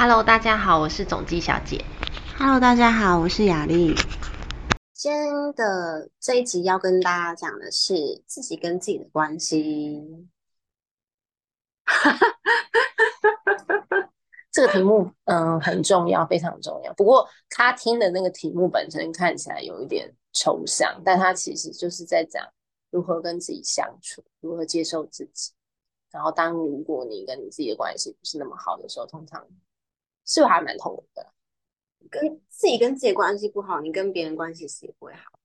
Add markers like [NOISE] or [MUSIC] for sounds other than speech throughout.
Hello，大家好，我是总机小姐。Hello，大家好，我是雅丽。今天的这一集要跟大家讲的是自己跟自己的关系。[LAUGHS] 这个题目，嗯，很重要，非常重要。不过他听的那个题目本身看起来有一点抽象，但他其实就是在讲如何跟自己相处，如何接受自己。然后，当如果你跟你自己的关系不是那么好的时候，通常是还蛮痛苦的？跟自己跟自己关系不好，你跟别人关系其实也不会好。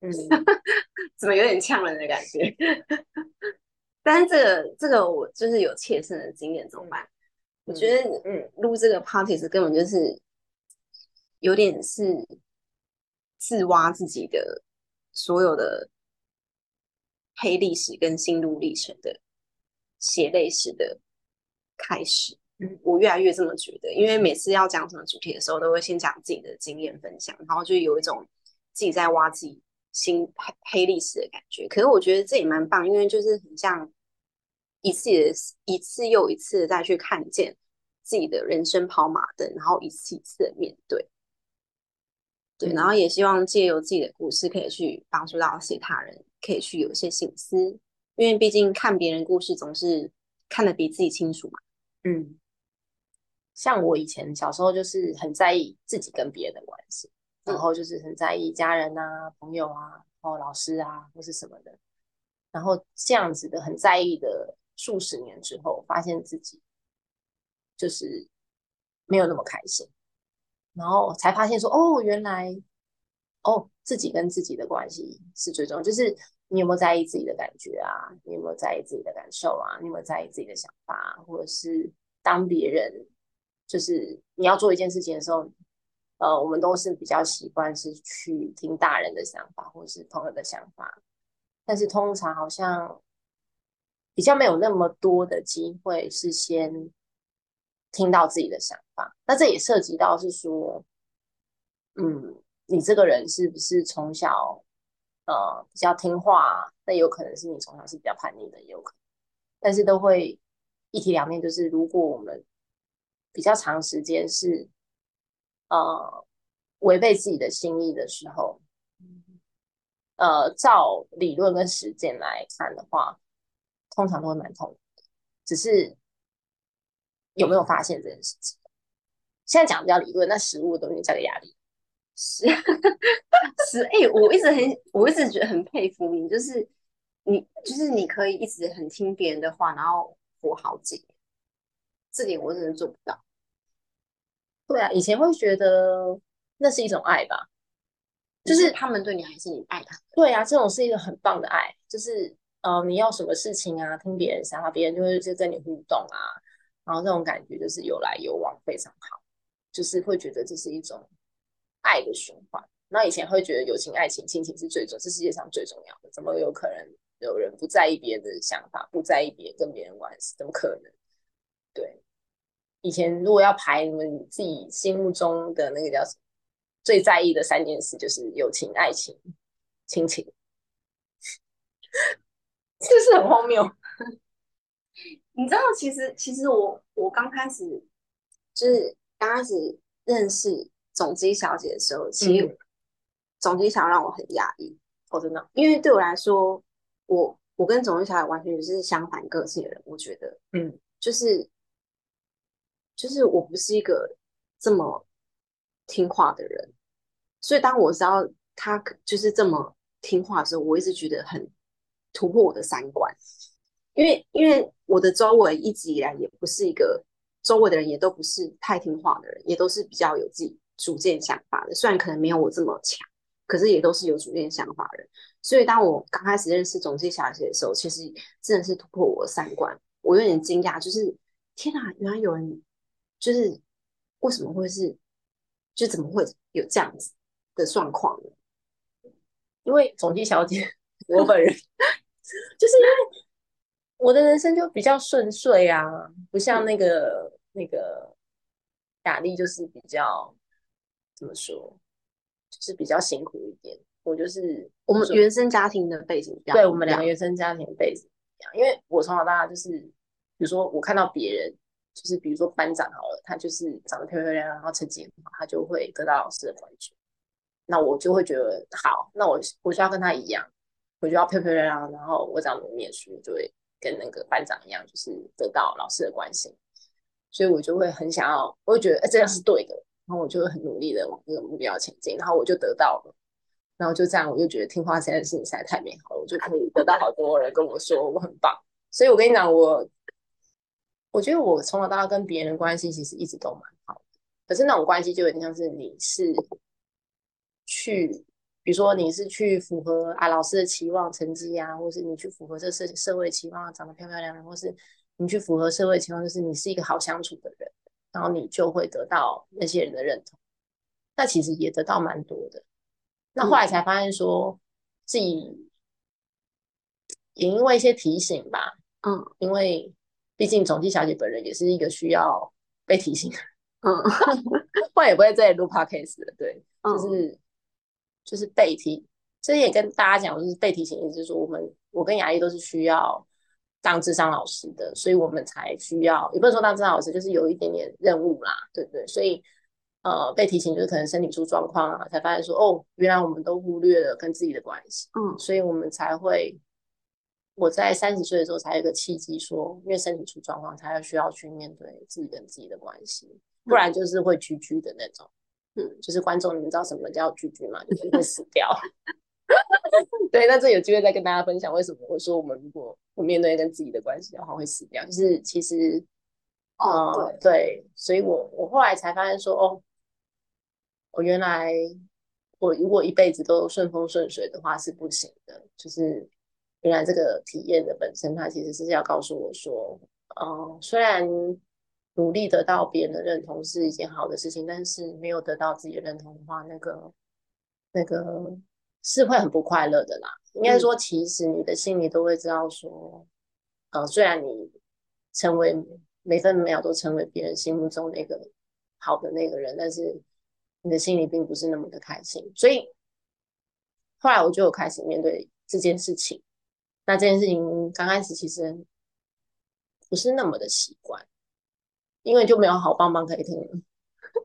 嗯，[LAUGHS] 怎么有点呛人的感觉？[LAUGHS] 但是这个这个我就是有切身的经验，怎么办？我觉得，嗯，录这个 party 是根本就是有点是自挖自己的所有的黑历史跟心路历程的血泪史的开始。嗯，我越来越这么觉得，因为每次要讲什么主题的时候，都会先讲自己的经验分享，然后就有一种自己在挖自己新黑黑历史的感觉。可是我觉得这也蛮棒，因为就是很像一次一次又一次的再去看见自己的人生跑马灯，然后一次一次的面对。对，然后也希望借由自己的故事，可以去帮助到其他人，可以去有一些醒思，因为毕竟看别人故事总是看得比自己清楚嘛。嗯，像我以前小时候就是很在意自己跟别人的关系，然后就是很在意家人啊、朋友啊、然后老师啊或是什么的，然后这样子的很在意的数十年之后，发现自己就是没有那么开心，然后才发现说，哦，原来哦自己跟自己的关系是最重要，就是你有没有在意自己的感觉啊？你有没有在意自己的感受啊？你有没有在意自己的想法，或者是当别人就是你要做一件事情的时候，呃，我们都是比较习惯是去听大人的想法或者是朋友的想法，但是通常好像比较没有那么多的机会是先听到自己的想法。那这也涉及到是说，嗯，你这个人是不是从小呃比较听话？那有可能是你从小是比较叛逆的，也有可能，但是都会一体两面，就是如果我们比较长时间是呃违背自己的心意的时候，呃，照理论跟实践来看的话，通常都会蛮痛。只是有没有发现这件事情？现在讲比较理论，那实物的东西加个压力。是是，[LAUGHS] 哎、我一直很，我一直觉得很佩服你，就是你，就是你可以一直很听别人的话，然后活好几年，这点我真的做不到。对啊，以前会觉得那是一种爱吧，就是他们对你，还是你爱他？对啊，这种是一个很棒的爱，就是呃，你要什么事情啊，听别人想法，别人就会就跟你互动啊，然后这种感觉就是有来有往，非常好，就是会觉得这是一种爱的循环。那以前会觉得友情、爱情、亲情是最重，是世界上最重要的，怎么有可能有人不在意别人的想法，不在意别人跟别人关系？怎么可能？对，以前如果要排你们自己心目中的那个叫什么最在意的三件事，就是友情、爱情、亲情，是不是很荒谬？[LAUGHS] 你知道，其实其实我我刚开始就是刚开始认识总机小姐的时候，其实总机小姐让我很压抑。哦，真的，因为对我来说，我我跟总机小姐完全是相反个性的人。我觉得，嗯，就是就是我不是一个这么听话的人，所以当我知道她就是这么听话的时候，我一直觉得很突破我的三观。因为因为我的周围一直以来也不是一个周围的人，也都不是太听话的人，也都是比较有自己主见想法的。虽然可能没有我这么强，可是也都是有主见想法的人。所以当我刚开始认识总机小姐的时候，其实真的是突破我的三观。我有点惊讶，就是天哪，原来有人就是为什么会是，就怎么会有这样子的状况呢？因为总机小姐，我本人 [LAUGHS] 就是因为。我的人生就比较顺遂啊，不像那个、嗯、那个雅丽，就是比较怎么说，就是比较辛苦一点。我就是我们原生家庭的背景，对我们两个原生家庭的背景一样。因为我从小到大就是，比如说我看到别人就是比如说班长好了，他就是长得漂漂亮亮，然后成绩很好，他就会得到老师的关注。那我就会觉得好，那我我就要跟他一样，我就要漂漂亮亮，然后我只要努力念书，就会跟那个班长一样，就是得到老师的关心。所以我就会很想要，我会觉得哎这样是对的，然后我就会很努力的往这个目标前进，然后我就得到了，然后就这样，我就觉得听话这件事情实在太美好了，我就可以得到好多人跟我说我很棒。所以我跟你讲，我我觉得我从小到大跟别人关系其实一直都蛮好的，可是那种关系就有点像是你是。去，比如说你是去符合啊老师的期望成绩啊，或是你去符合这社社会期望长得漂漂亮亮，或是你去符合社会期望，就是你是一个好相处的人，然后你就会得到那些人的认同。那其实也得到蛮多的。那后来才发现说，自己也因为一些提醒吧，嗯，因为毕竟总机小姐本人也是一个需要被提醒，嗯，不然也不会再录 podcast 的，对，[LAUGHS] 就是。就是被提，这也跟大家讲，就是被提醒，意思是说，我们我跟雅丽都是需要当智商老师的，所以我们才需要，也不能说当智商老师，就是有一点点任务啦，对不对？所以呃，被提醒就是可能身体出状况啊，才发现说，哦，原来我们都忽略了跟自己的关系，嗯，所以我们才会，我在三十岁的时候才有个契机，说因为身体出状况，才要需要去面对自己跟自己的关系，不然就是会居居的那种。嗯，就是观众，你们知道什么叫拒绝吗？就是会死掉。[LAUGHS] 对，那这有机会再跟大家分享为什么我说我们如果不面对跟自己的关系的话会死掉。就是其实，哦，对，所以我我后来才发现说，哦，我原来我如果一辈子都顺风顺水的话是不行的。就是原来这个体验的本身，它其实是要告诉我说，哦，虽然。努力得到别人的认同是一件好的事情，但是没有得到自己的认同的话，那个那个是会很不快乐的啦。应该说，其实你的心里都会知道说，呃，虽然你成为每分每秒都成为别人心目中那个好的那个人，但是你的心里并不是那么的开心。所以后来我就有开始面对这件事情。那这件事情刚开始其实不是那么的习惯。因为就没有好棒棒可以听了，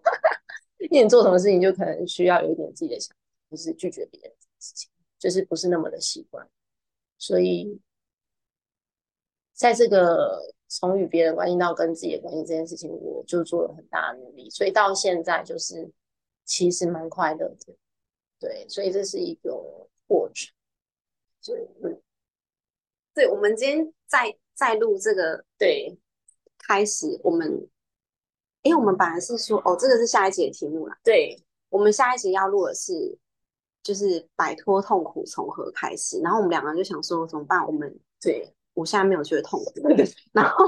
[LAUGHS] 因为你做什么事情就可能需要有一点自己的想法，就是拒绝别人的事情，就是不是那么的习惯。所以，在这个从与别人关系到跟自己的关系这件事情，我就做了很大的努力。所以到现在就是其实蛮快乐的，对。所以这是一个过程。对，嗯，对，我们今天在在录这个，对。开始，我们，因为我们本来是说，哦，这个是下一节的题目啦。对，我们下一节要录的是，就是摆脱痛苦从何开始。然后我们两个人就想说，怎么办？我们对我现在没有觉得痛苦。[LAUGHS] 然后，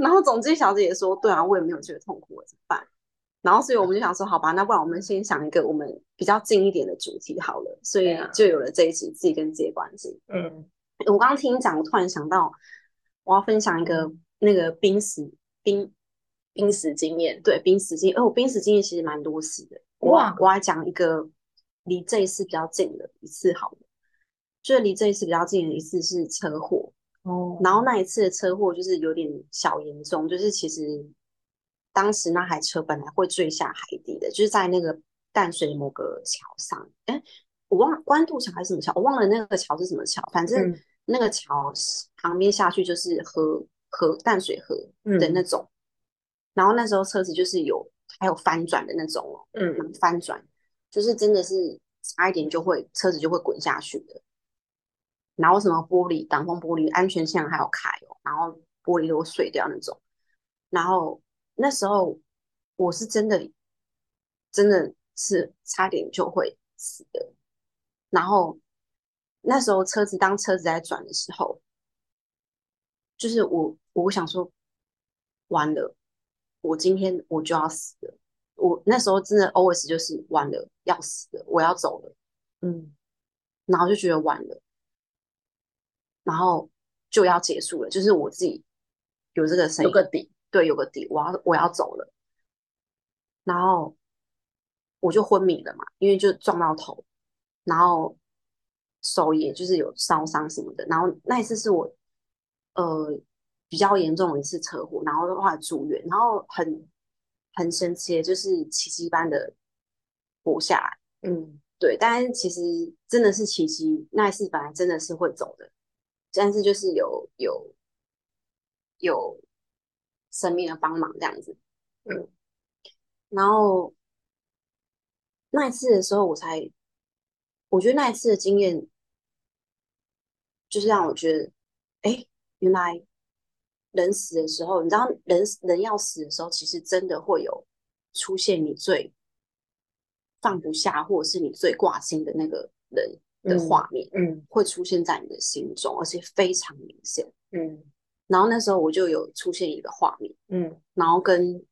然后总机小姐也说，对啊，我也没有觉得痛苦，怎么办？然后，所以我们就想说，好吧，那不然我们先想一个我们比较近一点的主题好了。所以就有了这一集自己跟自己的关系。嗯，我刚刚听你讲，我突然想到，我要分享一个。那个濒死濒濒死经验，对濒死经验，哦，我濒死经验其实蛮多次的。哇，我要讲一个离这一次比较近的一次，好了，就是离这一次比较近的一次是车祸哦。然后那一次的车祸就是有点小严重，就是其实当时那台车本来会坠下海底的，就是在那个淡水某个桥上，哎，我忘了关渡桥还是什么桥，我忘了那个桥是什么桥，反正那个桥旁边下去就是河。河淡水河的那种，然后那时候车子就是有还有翻转的那种哦，嗯，翻转就是真的是差一点就会车子就会滚下去的，然后什么玻璃挡风玻璃安全线还有开哦，然后玻璃都碎掉那种，然后那时候我是真的真的是差点就会死的，然后那时候车子当车子在转的时候。就是我，我想说，完了，我今天我就要死了。我那时候真的 always 就是完了，要死了，我要走了，嗯，然后就觉得完了，然后就要结束了。就是我自己有这个声音，有个底，对，有个底，我要我要走了，然后我就昏迷了嘛，因为就撞到头，然后手也就是有烧伤什么的。然后那一次是我。呃，比较严重的一次车祸，然后的话住院，然后很很神奇的就是奇迹般的活下来。嗯对，但是其实真的是奇迹，那一次本来真的是会走的，但是就是有有有生命的帮忙这样子。嗯然后那一次的时候，我才我觉得那一次的经验，就是让我觉得，哎，原来人死的时候，你知道人人要死的时候，其实真的会有出现你最放不下，或者是你最挂心的那个人的画面，嗯会出现在你的心中，而且非常明显。嗯然后那时候我就有出现一个画面，嗯然后跟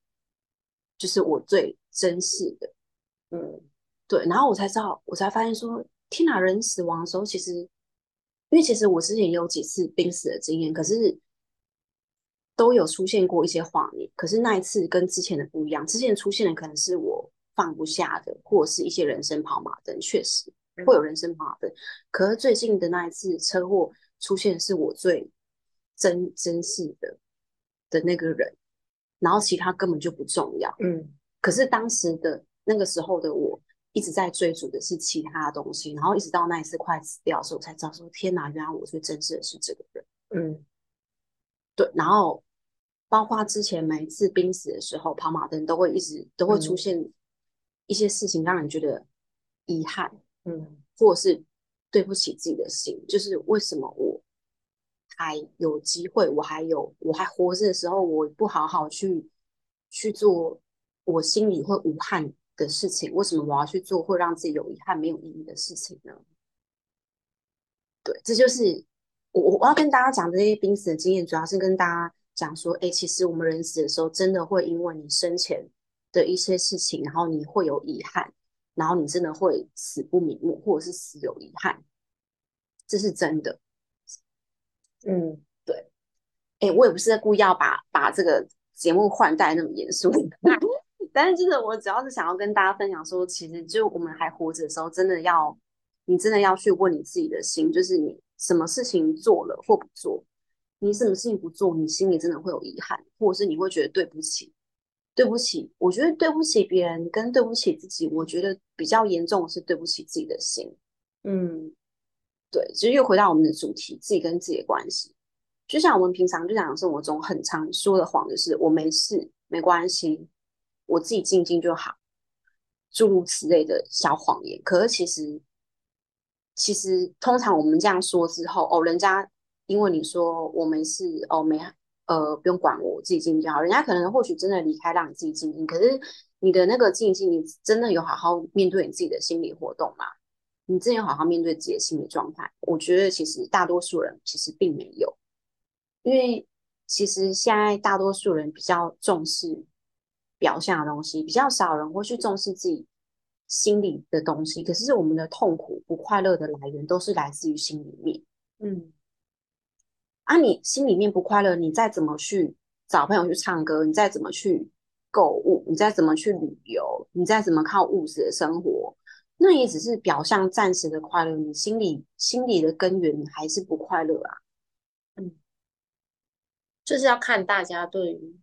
就是我最珍视的。嗯对，然后我才知道，我才发现说，天哪！人死亡的时候，其实，因为其实我之前也有几次濒死的经验，可是都有出现过一些画面，可是那一次跟之前的不一样，之前出现的可能是我放不下的，或者是一些人生跑马灯，确实会有人生跑马灯。可是最近的那一次车祸出现，是我最珍珍视的的那个人，然后其他根本就不重要。嗯可是当时的那个时候的我，一直在追逐的是其他的东西，然后一直到那一次快死掉的时候，我才知道说，天哪，原来我最珍视的是这个人。嗯。对，然后包括之前每一次濒死的时候，跑马灯都会一直都会出嗯。现一些事情，让人觉得遗憾，嗯。或者是对不起自己的心，就是为什么我还有机会，我还有我还活着的时候，我不好好去去做我心里会无憾的事情，为什么我要去做会让自己有遗憾、没有意义的事情呢？对，这就是我我我要跟大家讲这些濒死的经验，主要是跟大家讲说，哎，其实我们人死的时候，真的会因为你生前的一些事情，然后你会有遗憾，然后你真的会死不瞑目，或者是死有遗憾，这是真的。嗯对哎，我也不是故意要把把这个节目换代那么严肃，[LAUGHS] 但是真的，我主要是想要跟大家分享说，其实就我们还活着的时候，真的要你真的要去问你自己的心，就是你什么事情做了或不做，你什么事情不做，你心里真的会有遗憾，或者是你会觉得对不起，对不起。我觉得对不起别人跟对不起自己，我觉得比较严重的是对不起自己的心。嗯对，其实又回到我们的主题，自己跟自己的关系。就像我们平常日常生活中很常说的谎，就是我没事，没关系，我自己静静就好，诸如此类的小谎言。可是其实，其实通常我们这样说之后，哦，人家因为你说我没事，哦，没呃不用管我，我自己静静就好，人家可能或许真的离开让你自己静静，可是你的那个静静，你真的有好好面对你自己的心理活动吗？你真的有好好面对自己的心理状态？我觉得其实大多数人其实并没有，因为其实现在大多数人比较重视表象的东西，比较少人会去重视自己心里的东西。可是我们的痛苦、不快乐的来源都是来自于心里面。嗯啊，你心里面不快乐，你再怎么去找朋友去唱歌，你再怎么去购物，你再怎么去旅游，你再怎么靠物质的生活，那也只是表象暂时的快乐，你心里心里的根源你还是不快乐啊。嗯就是要看大家对于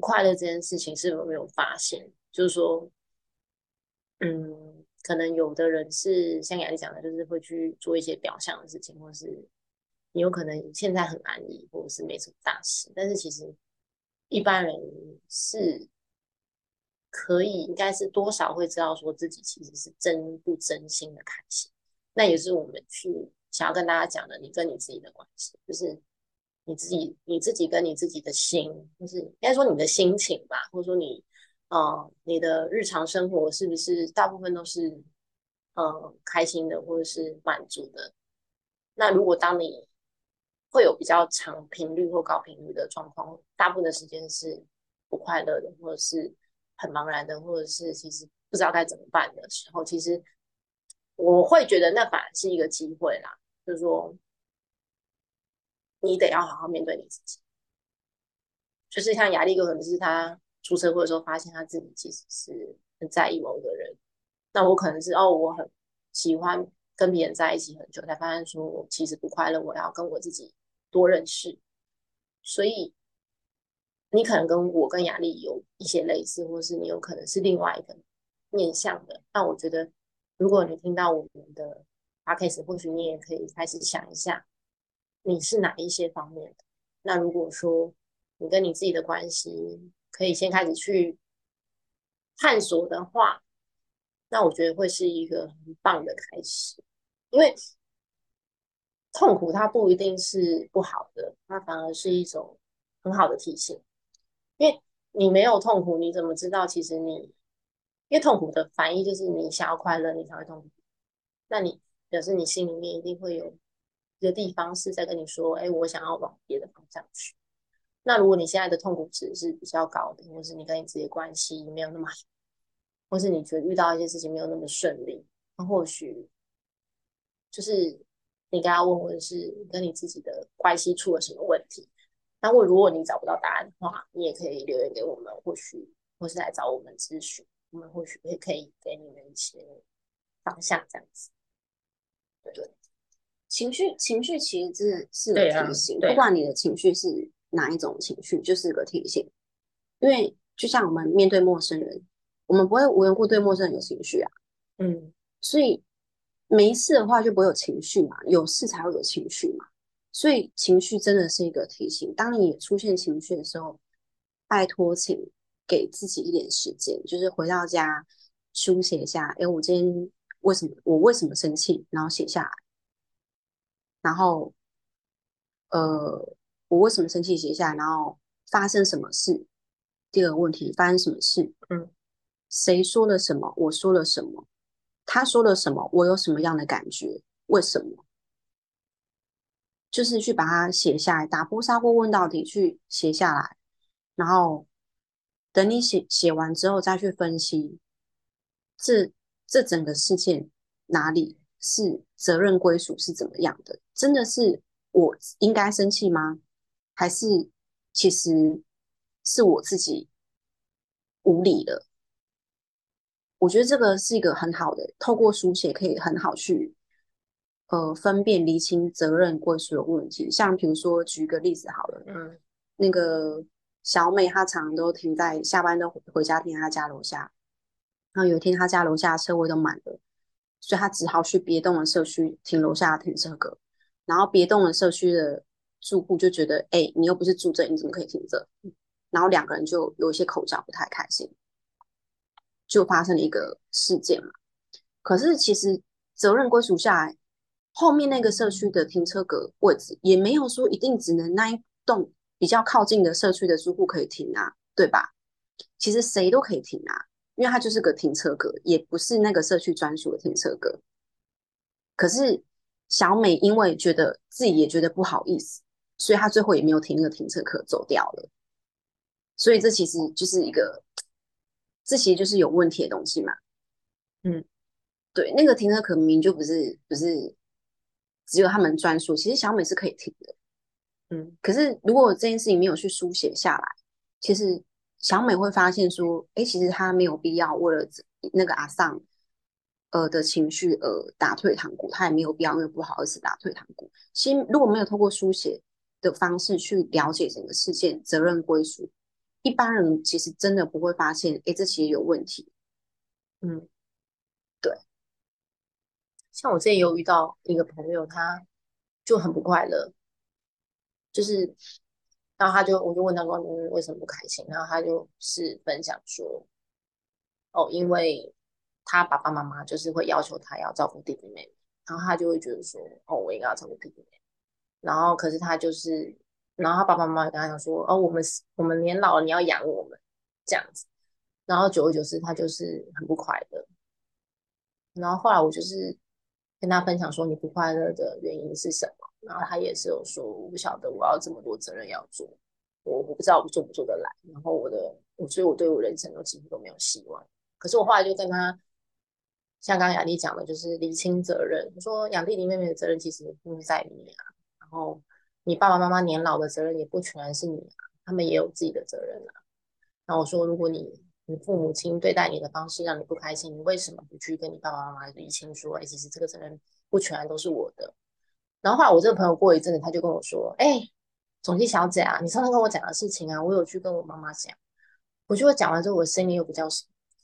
快乐这件事情是有没有发现，就是说，嗯，可能有的人是像雅丽讲的，就是会去做一些表象的事情，或是你有可能现在很安逸，或者是没什么大事，但是其实一般人是可以，应该是多少会知道说自己其实是真不真心的开心，那也是我们去想要跟大家讲的，你跟你自己的关系，就是。你自己你自己跟你自己的心，就是应该说你的心情吧，或者说你呃你的日常生活是不是大部分都是呃开心的或者是满足的？那如果当你会有比较长频率或高频率的状况，大部分的时间是不快乐的，或者是很茫然的，或者是其实不知道该怎么办的时候，其实我会觉得那反而是一个机会啦，就是说。你得要好好面对你自己，就是像雅丽哥，可能是他出车祸的时候，发现他自己其实是很在意某个人。那我可能是哦，我很喜欢跟别人在一起很久，才发现说我其实不快乐，我要跟我自己多认识。所以你可能跟我跟雅丽有一些类似，或是你有可能是另外一个面向的。但我觉得，如果你听到我们的 podcast，或许你也可以开始想一下，你是哪一些方面的。那如果说你跟你自己的关系可以先开始去探索的话，那我觉得会是一个很棒的开始，因为痛苦它不一定是不好的，它反而是一种很好的提醒。因为你没有痛苦，你怎么知道其实你？因为痛苦的反义就是你想要快乐，你才会痛苦。那你表示你心里面一定会有一个地方是在跟你说：“哎，我想要往别的方向去。”那如果你现在的痛苦值是比较高的，或是你跟你自己的关系没有那么好，或是你觉得遇到一些事情没有那么顺利，那或许就是你该要问问是跟你自己的关系出了什么问题。那或如果你找不到答案的话，你也可以留言给我们，或许或是来找我们咨询，我们或许也可以给你们一些方向，这样子。对，情绪情绪其实是是个提醒，不管你的情绪是哪一种情绪，就是个提醒。因为就像我们面对陌生人，我们不会无缘故对陌生人有情绪啊。嗯，所以没事的话就不会有情绪嘛，有事才会有情绪嘛。所以情绪真的是一个提醒。当你出现情绪的时候，拜托，请给自己一点时间，就是回到家书写一下。哎，我今天为什么我为什么生气？然后写下来。然后，呃，我为什么生气？写下来。然后发生什么事？第二个问题，发生什么事？嗯，谁说了什么？我说了什么？他说了什么？我有什么样的感觉？为什么？就是去把它写下来，打破砂锅问到底，去写下来，然后等你写写完之后再去分析，这这整个事件哪里是责任归属是怎么样的？真的是我应该生气吗？还是其实是我自己无理了？我觉得这个是一个很好的，透过书写可以很好去。呃，分辨厘清责任归属的问题，像比如说举个例子好了，嗯，那个小美她常常都停在下班都回家停在她家楼下，然后有一天她家楼下车位都满了，所以他只好去别栋的社区停楼下的停车格，然后别栋的社区的住户就觉得，哎，你又不是住这，你怎么可以停这？然后两个人就有一些口角，不太开心，就发生了一个事件嘛。可是其实责任归属下来。后面那个社区的停车格位置也没有说一定只能那一栋比较靠近的社区的住户可以停啊，对吧？其实谁都可以停啊，因为它就是个停车格，也不是那个社区专属的停车格。可是小美因为觉得自己也觉得不好意思，所以她最后也没有停那个停车格走掉了。所以这其实就是一个，这其实就是有问题的东西嘛。嗯，对，那个停车格明明就不是不是。只有他们专属，其实小美是可以停的，嗯。可是如果这件事情没有去书写下来，其实小美会发现说，哎，其实她没有必要为了那个阿桑呃的情绪而打退堂鼓，她也没有必要因为不好意思打退堂鼓。其实如果没有透过书写的方式去了解整个事件责任归属，一般人其实真的不会发现，哎，这其实有问题，嗯。对像我之前有遇到一个朋友，他就很不快乐，就是，然后他就我就问他说：“你为什么不开心？”然后他就是分享说：“哦，因为他爸爸妈妈就是会要求他要照顾弟弟妹妹，然后他就会觉得说：‘哦，我应该要照顾弟弟妹妹。’然后可是他就是，然后他爸爸妈妈跟他讲说：‘哦，我们我们年老了，你要养我们这样子。’然后久而久之，他就是很不快乐。然后后来我就是。跟他分享说你不快乐的原因是什么，然后他也是有说我不晓得我要这么多责任要做，我我不知道我做不做得来，然后我的我所以我对我人生都几乎都没有希望。可是我后来就跟他，像刚刚雅丽讲的，就是厘清责任。我说养弟弟妹妹的责任其实不在你啊，然后你爸爸妈妈年老的责任也不全然是你啊，他们也有自己的责任啊。然后我说如果你。你父母亲对待你的方式让你不开心，你为什么不去跟你爸爸妈妈理清说，哎，其实这个责任不全都是我的。然后后来我这个朋友过一阵子，他就跟我说，哎，总机小姐啊，你上次跟我讲的事情啊，我有去跟我妈妈讲，我觉得讲完之后，我心里又比较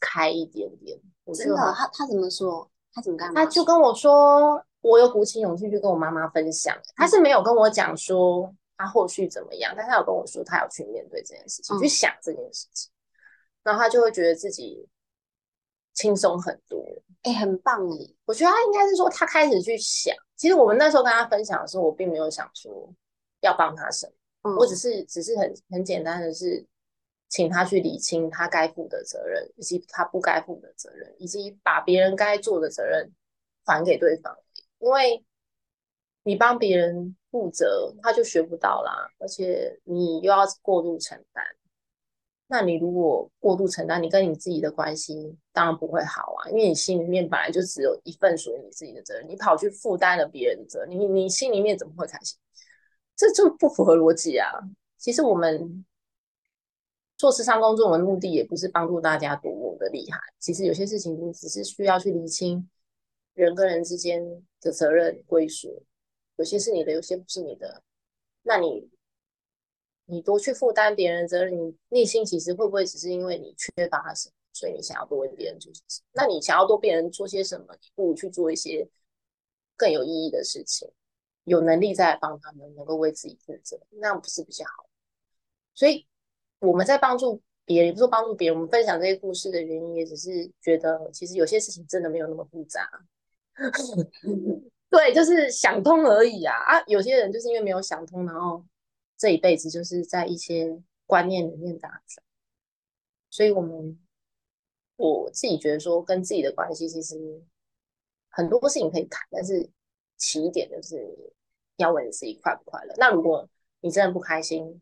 开一点点。我真的，他他怎么说？他怎么干？他就跟我说，我有鼓起勇气去跟我妈妈分享。他是没有跟我讲说他后续怎么样，但他有跟我说他要去面对这件事情，去想这件事情，然后他就会觉得自己轻松很多。哎，很棒哎！我觉得他应该是说他开始去想。其实我们那时候跟他分享的时候，我并没有想说要帮他什么，我只是只是很很简单的是。请他去理清他该负的责任，以及他不该负的责任，以及把别人该做的责任还给对方。因为你帮别人负责，他就学不到啦，而且你又要过度承担。那你如果过度承担，你跟你自己的关系当然不会好啊，因为你心里面本来就只有一份属于你自己的责任，你跑去负担了别人的责任，你你心里面怎么会开心？这就不符合逻辑啊！其实我们。做慈善工作的目的也不是帮助大家多么的厉害，其实有些事情你只是需要去厘清人跟人之间的责任归属，有些是你的，有些不是你的。那你你多去负担别人责任，你内心其实会不会只是因为你缺乏什么，所以你想要多为别人做些什么？那你想要多别人做些什么，你不如去做一些更有意义的事情，有能力再来帮他们，能够为自己负责，那不是比较好？所以。我们在帮助别人，也不是帮助别人。我们分享这些故事的原因，也只是觉得，其实有些事情真的没有那么复杂。[LAUGHS] 对，就是想通而已啊！啊，有些人就是因为没有想通，然后这一辈子就是在一些观念里面打转。所以，我们我自己觉得说，跟自己的关系其实很多事情可以谈，但是起点就是要问自己快不快乐。那如果你真的不开心，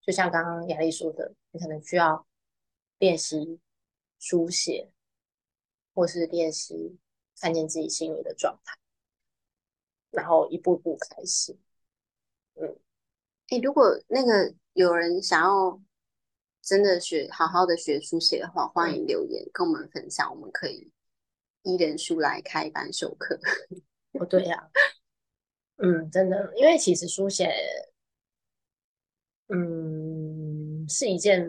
就像刚刚雅丽说的，你可能需要练习书写，或是练习看见自己心里的状态，然后一步步开始。嗯，哎，如果那个有人想要真的学好好的学书写的话，欢迎留言跟我们分享，我们可以一人书来开班授课。哦，对呀，嗯，真的，因为其实书写。嗯，是一件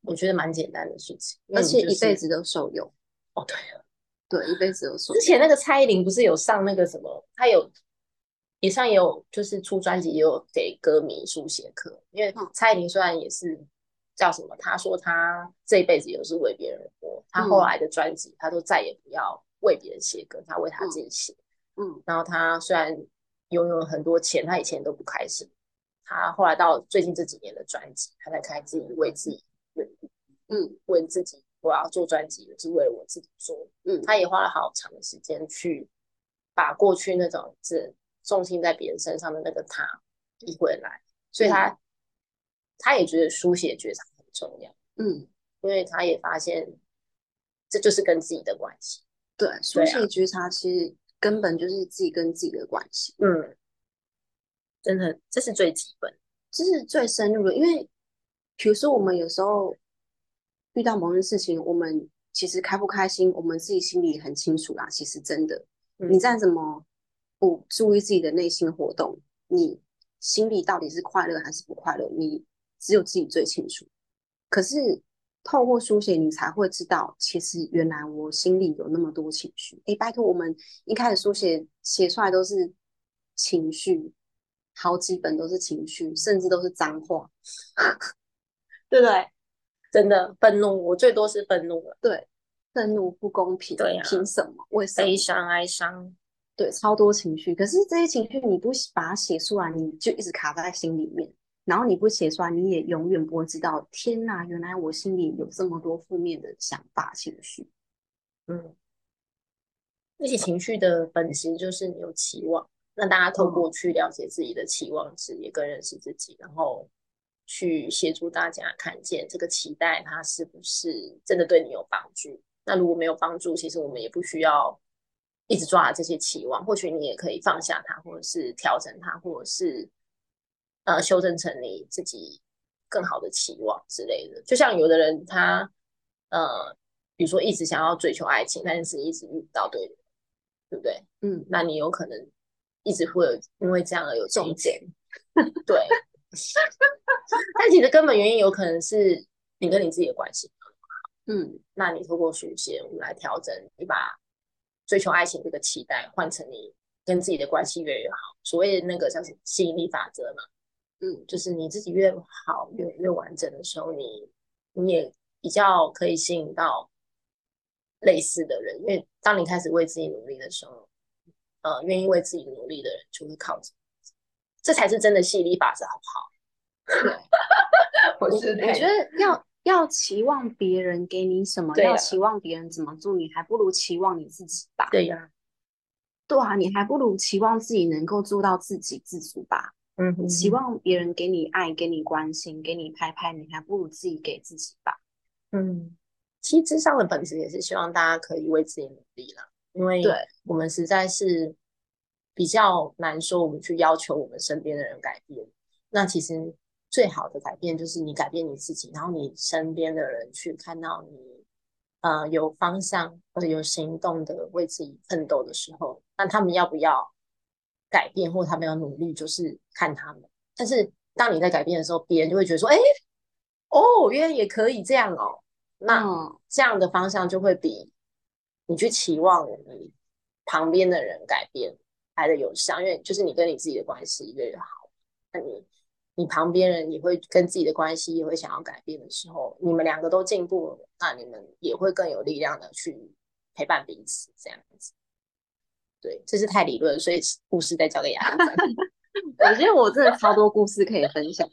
我觉得蛮简单的事情，而且一辈子都受用。哦，对啊，对，一辈子都受用。之前那个蔡依林不是有上那个什么，她有也上也有，就是出专辑也有给歌迷书写课。因为蔡依林虽然也是叫什么，她说她这一辈子也是为别人活，她后来的专辑她都再也不要为别人写歌，她为她自己写。嗯，然后她虽然拥有很多钱，她以前都不开心。他后来到最近这几年的专辑，他才开始自己为自己，嗯，为自己我要做专辑，是为了我自己做，嗯，他也花了好长的时间去把过去那种是重心在别人身上的那个他移回来，所以他他也觉得书写觉察很重要，嗯，因为他也发现这就是跟自己的关系，对，书写觉察其实根本就是自己跟自己的关系，嗯。真的，这是最基本，这是最深入的。因为，比如说，我们有时候遇到某件事情，我们其实开不开心，我们自己心里很清楚啦。其实，真的，你再怎么不注意自己的内心活动，你心里到底是快乐还是不快乐，你只有自己最清楚。可是，透过书写，你才会知道，其实原来我心里有那么多情绪。哎，拜托，我们一开始书写写出来都是情绪。好几本都是情绪，甚至都是脏话，[LAUGHS] 对不对？真的愤怒，我最多是愤怒了。对，愤怒不公平，对呀，凭什么？为什么？悲伤、哀伤，对，超多情绪。可是这些情绪你不把它写出来，你就一直卡在心里面。然后你不写出来，你也永远不会知道。天哪，原来我心里有这么多负面的想法、情绪。嗯，那些情绪的本质就是你有期望。那大家透过去了解自己的期望值，也更认识自己，然后去协助大家看见这个期待，它是不是真的对你有帮助？那如果没有帮助，其实我们也不需要一直抓这些期望，或许你也可以放下它，或者是调整它，或者是呃修正成你自己更好的期望之类的。就像有的人他呃，比如说一直想要追求爱情，但是一直遇不到对的，对不对？嗯，那你有可能。一直会有因为这样而有中间，对，[LAUGHS] 但其实根本原因有可能是你跟你自己的关系。嗯，那你透过书写，我们来调整，你把追求爱情这个期待换成你跟自己的关系越来越好。所谓的那个叫吸引力法则嘛，嗯，就是你自己越好、越越完整的时候，你你也比较可以吸引到类似的人。因为当你开始为自己努力的时候，呃，愿意为自己努力的人就会靠近，这才是真的吸引力法则，好不好？[LAUGHS] 对，[LAUGHS] 我是我觉得要要期望别人给你什么，要期望别人怎么做，你还不如期望你自己吧。对呀，对啊，你还不如期望自己能够做到自给自足吧。嗯，期望别人给你爱，给你关心，给你拍拍，你还不如自己给自己吧。嗯，其实智商的本质也是希望大家可以为自己努力啦，因为对我们实在是比较难说，我们去要求我们身边的人改变。那其实。最好的改变就是你改变你自己，然后你身边的人去看到你，呃，有方向或者有行动的为自己奋斗的时候，那他们要不要改变或他们要努力，就是看他们。但是当你在改变的时候，别人就会觉得说，哎，哦，原来也可以这样哦。那这样的方向就会比你去期望你旁边的人改变来的有效，因为就是你跟你自己的关系越来越好，那你。你旁边人也会跟自己的关系也会想要改变的时候，你们两个都进步了，那你们也会更有力量的去陪伴彼此，这样子。对，这是太理论，所以故事再交给雅丽。[LAUGHS] 我觉得我真的超多故事可以分享，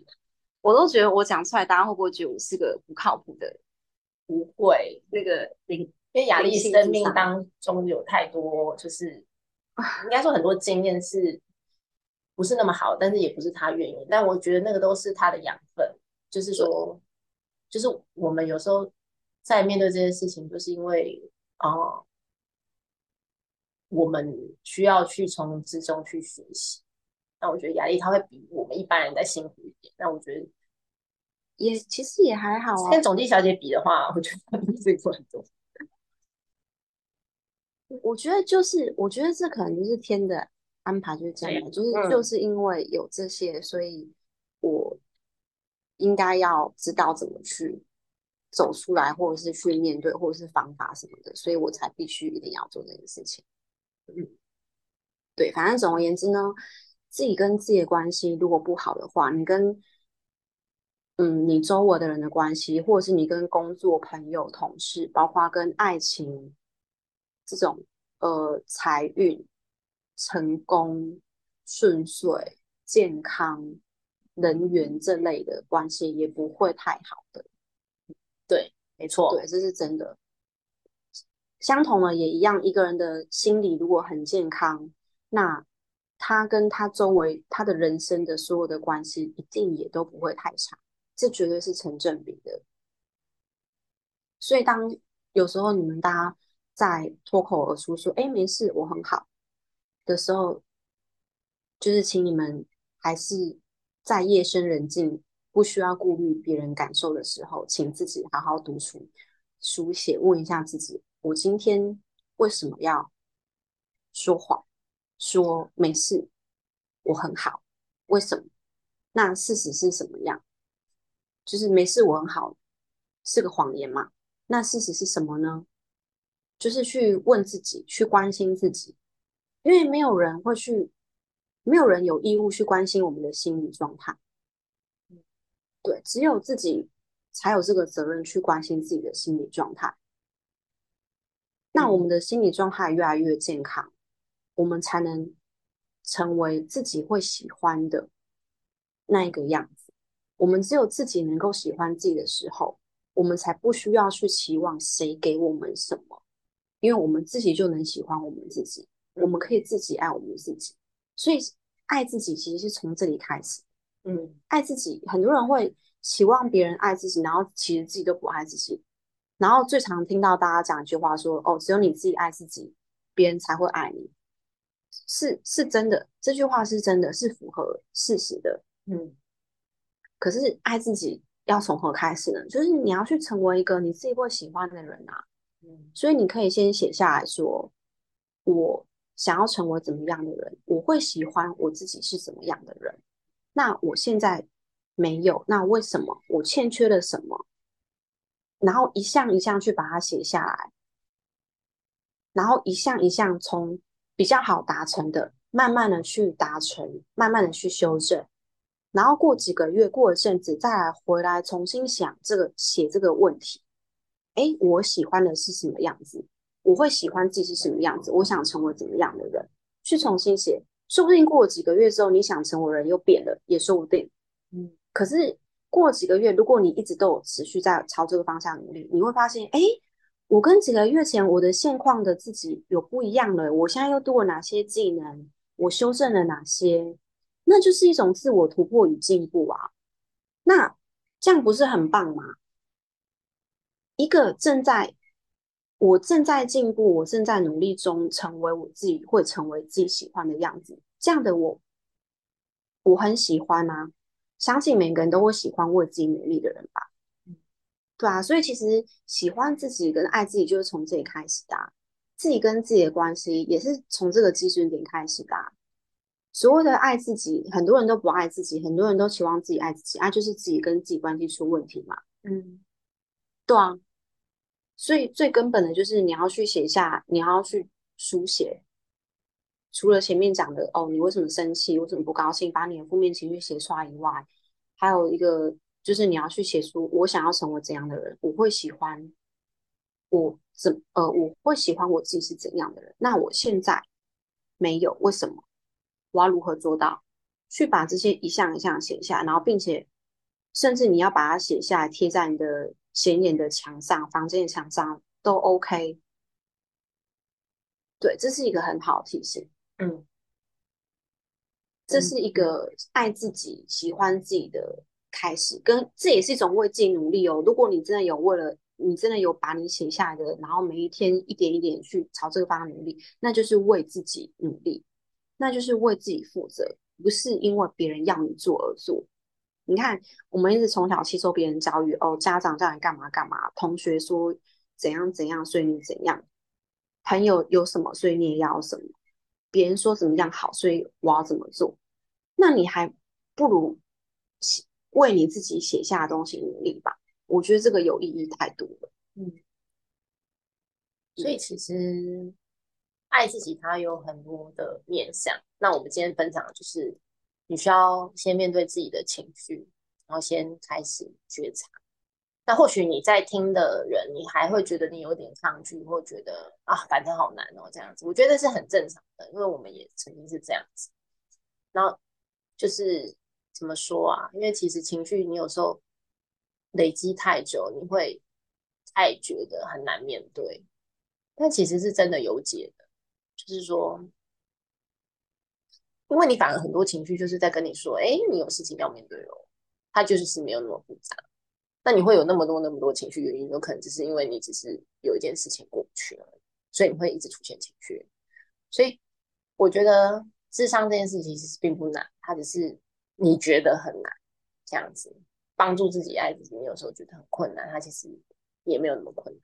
我都觉得我讲出来，大家会不会觉得我是个不靠谱的？不会，那个灵，因为雅丽生命当中有太多，就是应该说很多经验是。不是那么好，但是也不是他愿意。但我觉得那个都是他的养分，就是说，就是我们有时候在面对这些事情，就是因为啊，我们需要去从之中去学习。那我觉得压力他会比我们一般人再辛苦一点。那我觉得也其实也还好啊。跟总计小姐比的话，我觉得比自己做很多。[LAUGHS] 我觉得就是，我觉得这可能就是天的。安排就是这样，就是就是因为有这些，所以我应该要知道怎么去走出来，或者是去面对，或者是方法什么的，所以我才必须一定要做这件事情。嗯，对，反正总而言之呢，自己跟自己的关系如果不好的话，你跟嗯你周围的人的关系，或者是你跟工作、朋友、同事，包括跟爱情这种呃财运。成功、顺遂、健康、人缘这类的关系也不会太好的。对，没错，对，这是真的。相同的也一样，一个人的心理如果很健康，那他跟他周围、他的人生的所有的关系一定也都不会太差，这绝对是成正比的。所以，当有时候你们大家在脱口而出说：“哎，没事，我很好。”的时候，就是请你们还是在夜深人静、不需要顾虑别人感受的时候，请自己好好独处、书写，问一下自己：我今天为什么要说谎？说没事，我很好，为什么？那事实是什么样？就是没事，我很好，是个谎言嘛？那事实是什么呢？就是去问自己，去关心自己。因为没有人会去，没有人有义务去关心我们的心理状态。对，只有自己才有这个责任去关心自己的心理状态。那我们的心理状态越来越健康，我们才能成为自己会喜欢的那一个样子。我们只有自己能够喜欢自己的时候，我们才不需要去期望谁给我们什么，因为我们自己就能喜欢我们自己。我们可以自己爱我们自己，所以爱自己其实是从这里开始。嗯，爱自己，很多人会期望别人爱自己，然后其实自己都不爱自己。然后最常听到大家讲一句话说：“哦，只有你自己爱自己，别人才会爱你。”是是真的，这句话是真的，是符合事实的。嗯，可是爱自己要从何开始呢？就是你要去成为一个你自己会喜欢的人啊。嗯，所以你可以先写下来说：“我。”想要成为怎么样的人？我会喜欢我自己是怎么样的人。那我现在没有，那为什么？我欠缺了什么？然后一项一项去把它写下来，然后一项一项从比较好达成的，慢慢的去达成，慢慢的去修正，然后过几个月，过一阵子再来回来重新想这个写这个问题。哎，我喜欢的是什么样子？我会喜欢自己是什么样子？我想成为怎么样的人？去重新写，说不定过了几个月之后，你想成为人又变了，也说不定。嗯，可是过几个月，如果你一直都有持续在朝这个方向努力，你会发现，哎，我跟几个月前我的现况的自己有不一样了。我现在又多了哪些技能？我修正了哪些？那就是一种自我突破与进步啊。那这样不是很棒吗？一个正在我正在进步，我正在努力中，成为我自己会成为自己喜欢的样子。这样的我，我很喜欢啊。相信每个人都会喜欢为自己努力的人吧。对啊，所以其实喜欢自己跟爱自己就是从这里开始的。自己跟自己的关系也是从这个基准点开始的。所谓的爱自己，很多人都不爱自己，很多人都期望自己爱自己，爱就是自己跟自己关系出问题嘛。嗯，对啊。所以最根本的就是你要去写下，你要去书写。除了前面讲的哦，你为什么生气，为什么不高兴，把你的负面情绪写出来以外，还有一个就是你要去写出我想要成为怎样的人，我会喜欢我怎呃我会喜欢我自己是怎样的人。那我现在没有，为什么？我要如何做到？去把这些一项一项写下，然后并且甚至你要把它写下来，贴在你的。显眼的墙上、房间的墙上都 OK，对，这是一个很好的提醒。嗯，这是一个爱自己、喜欢自己的开始，跟这也是一种为自己努力哦。如果你真的有为了，你真的有把你写下来的，然后每一天一点一点去朝这个方向努力，那就是为自己努力，那就是为自己负责，不是因为别人要你做而做。你看，我们一直从小吸收别人教育，哦，家长叫你干嘛干嘛，同学说怎样怎样，所以你怎样，朋友有什么，所以你也要什么，别人说怎么样好，所以我要怎么做，那你还不如为你自己写下的东西努力吧。我觉得这个有意义太多了。嗯，所以其实爱自己，它有很多的面向。那我们今天分享的就是。你需要先面对自己的情绪，然后先开始觉察。那或许你在听的人，你还会觉得你有点抗拒，或觉得啊，反正好难哦，这样子。我觉得是很正常的，因为我们也曾经是这样子。然后就是怎么说啊？因为其实情绪你有时候累积太久，你会太觉得很难面对，但其实是真的有解的，就是说。因为你反而很多情绪就是在跟你说，哎，你有事情要面对哦，它就是是没有那么复杂。那你会有那么多那么多情绪原因，有可能只是因为你只是有一件事情过不去了，所以你会一直出现情绪。所以我觉得智商这件事情其实并不难，它只是你觉得很难这样子。帮助自己爱自己，你有时候觉得很困难，它其实也没有那么困难。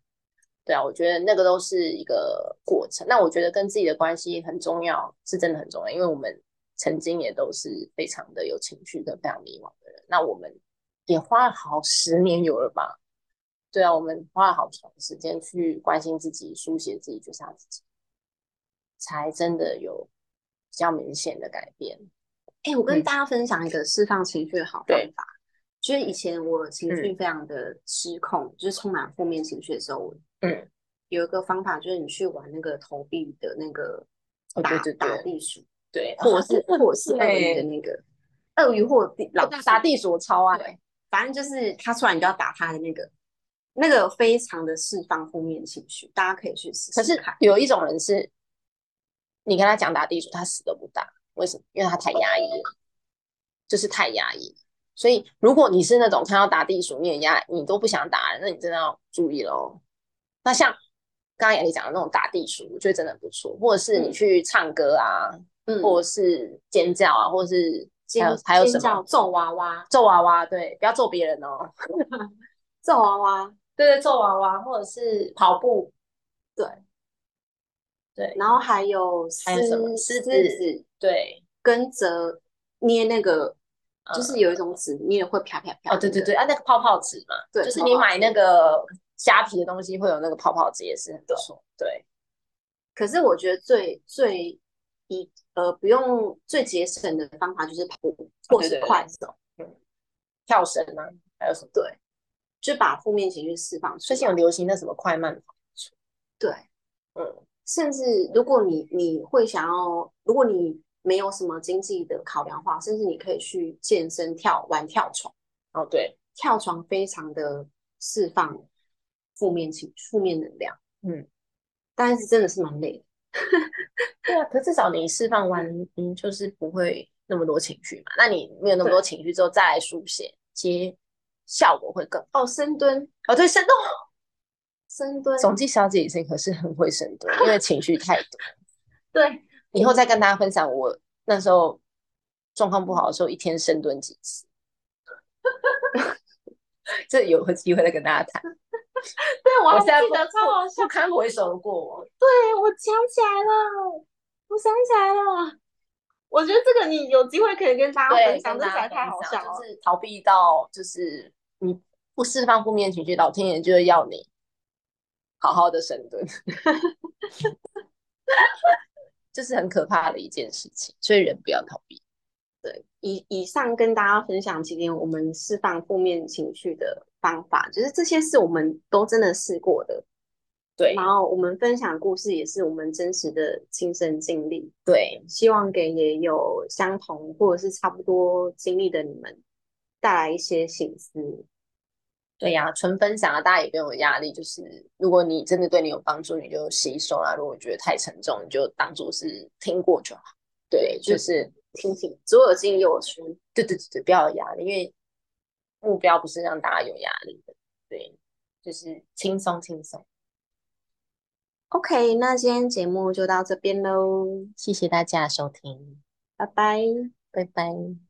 对啊，我觉得那个都是一个过程。那我觉得跟自己的关系很重要，是真的很重要，因为我们。曾经也都是非常的有情绪跟非常迷茫的人，那我们也花了好十年有了吧？对啊，我们花了好长时间去关心自己、书写自己、觉察自己，才真的有比较明显的改变。哎，我跟大家分享一个释放情绪的好方法，就是以前我情绪非常的失控，就是充满负面情绪的时候，嗯，有一个方法就是你去玩那个投币的那个打打地鼠。对，或是或是鳄鱼的那个鳄鱼或地老打地鼠，我超爱。反正就是他出来，你就要打他的那个，那个非常的释放负面情绪，大家可以去试试。可是有一种人是，你跟他讲打地鼠，他死都不打，为什么？因为他太压抑了，就是太压抑。所以如果你是那种看到打地鼠，你也压，你都不想打，那你真的要注意喽。那像刚刚雅丽讲的那种打地鼠，我觉得真的不错。或者是你去唱歌啊。或者是尖叫啊，或者是还有还有什么揍娃娃，揍娃娃，对，不要揍别人哦，[LAUGHS] 揍娃娃，对对，揍娃娃，或者是跑步，对。对，然后还有还有什么狮子，对，跟着捏那个就是。有一种纸捏了会啪啪啪。哦，对对对，啊，那个泡泡纸嘛，对就是你买那个虾皮的东西会有那个泡泡纸，也是很不错。对，可是我觉得最最一呃不用最节省的方法就是跑步或是对对对快走，跳绳啊，还有什么？对，就把负面情绪释放出最近有。流行那什么快慢跑，对，嗯，甚至如果你你会想要，如果你没有什么经济的考量的话，甚至你可以去健身跳玩跳床，哦对，跳床非常的释放负面情负面能量，嗯，但是真的是蛮累的。[LAUGHS] 对啊，可至少你释放完，嗯，就是不会那么多情绪嘛。那你没有那么多情绪之后再来书写，其实效果会更好。哦，深蹲，哦，对，深蹲，深蹲，总计小姐以前可是很会深蹲，因为情绪太多。[LAUGHS] 对，以后再跟大家分享我那时候状况不好的时候，一天深蹲几次。[LAUGHS] 这有个机会再跟大家谈。[LAUGHS] 对我记得超好笑不。堪回首的过往。对，我想起来了，我想起来了。我觉得这个你有机会可以跟大家，分享，这实在太好笑了。就是逃避到就是你不释放负面情绪，老天爷就会要你好好的深蹲，[LAUGHS] 这是很可怕的一件事情，所以人不要逃避。以以上跟大家分享几点我们释放负面情绪的方法，就是这些是我们都真的试过的。对然后我们分享的故事也是我们真实的亲身经历，对，希望给也有相同或者是差不多经历的你们带来一些醒思。对呀、纯分享啊，大家也不用有压力。就是如果你真的对你有帮助，你就吸收啊；如果觉得太沉重，你就当做是听过就好。对，就就是听听左耳进右耳出，对对对对，不要有压力，因为目标不是让大家有压力的。对，就是轻松轻松。OK，那今天节目就到这边喽，谢谢大家的收听，拜拜。拜拜。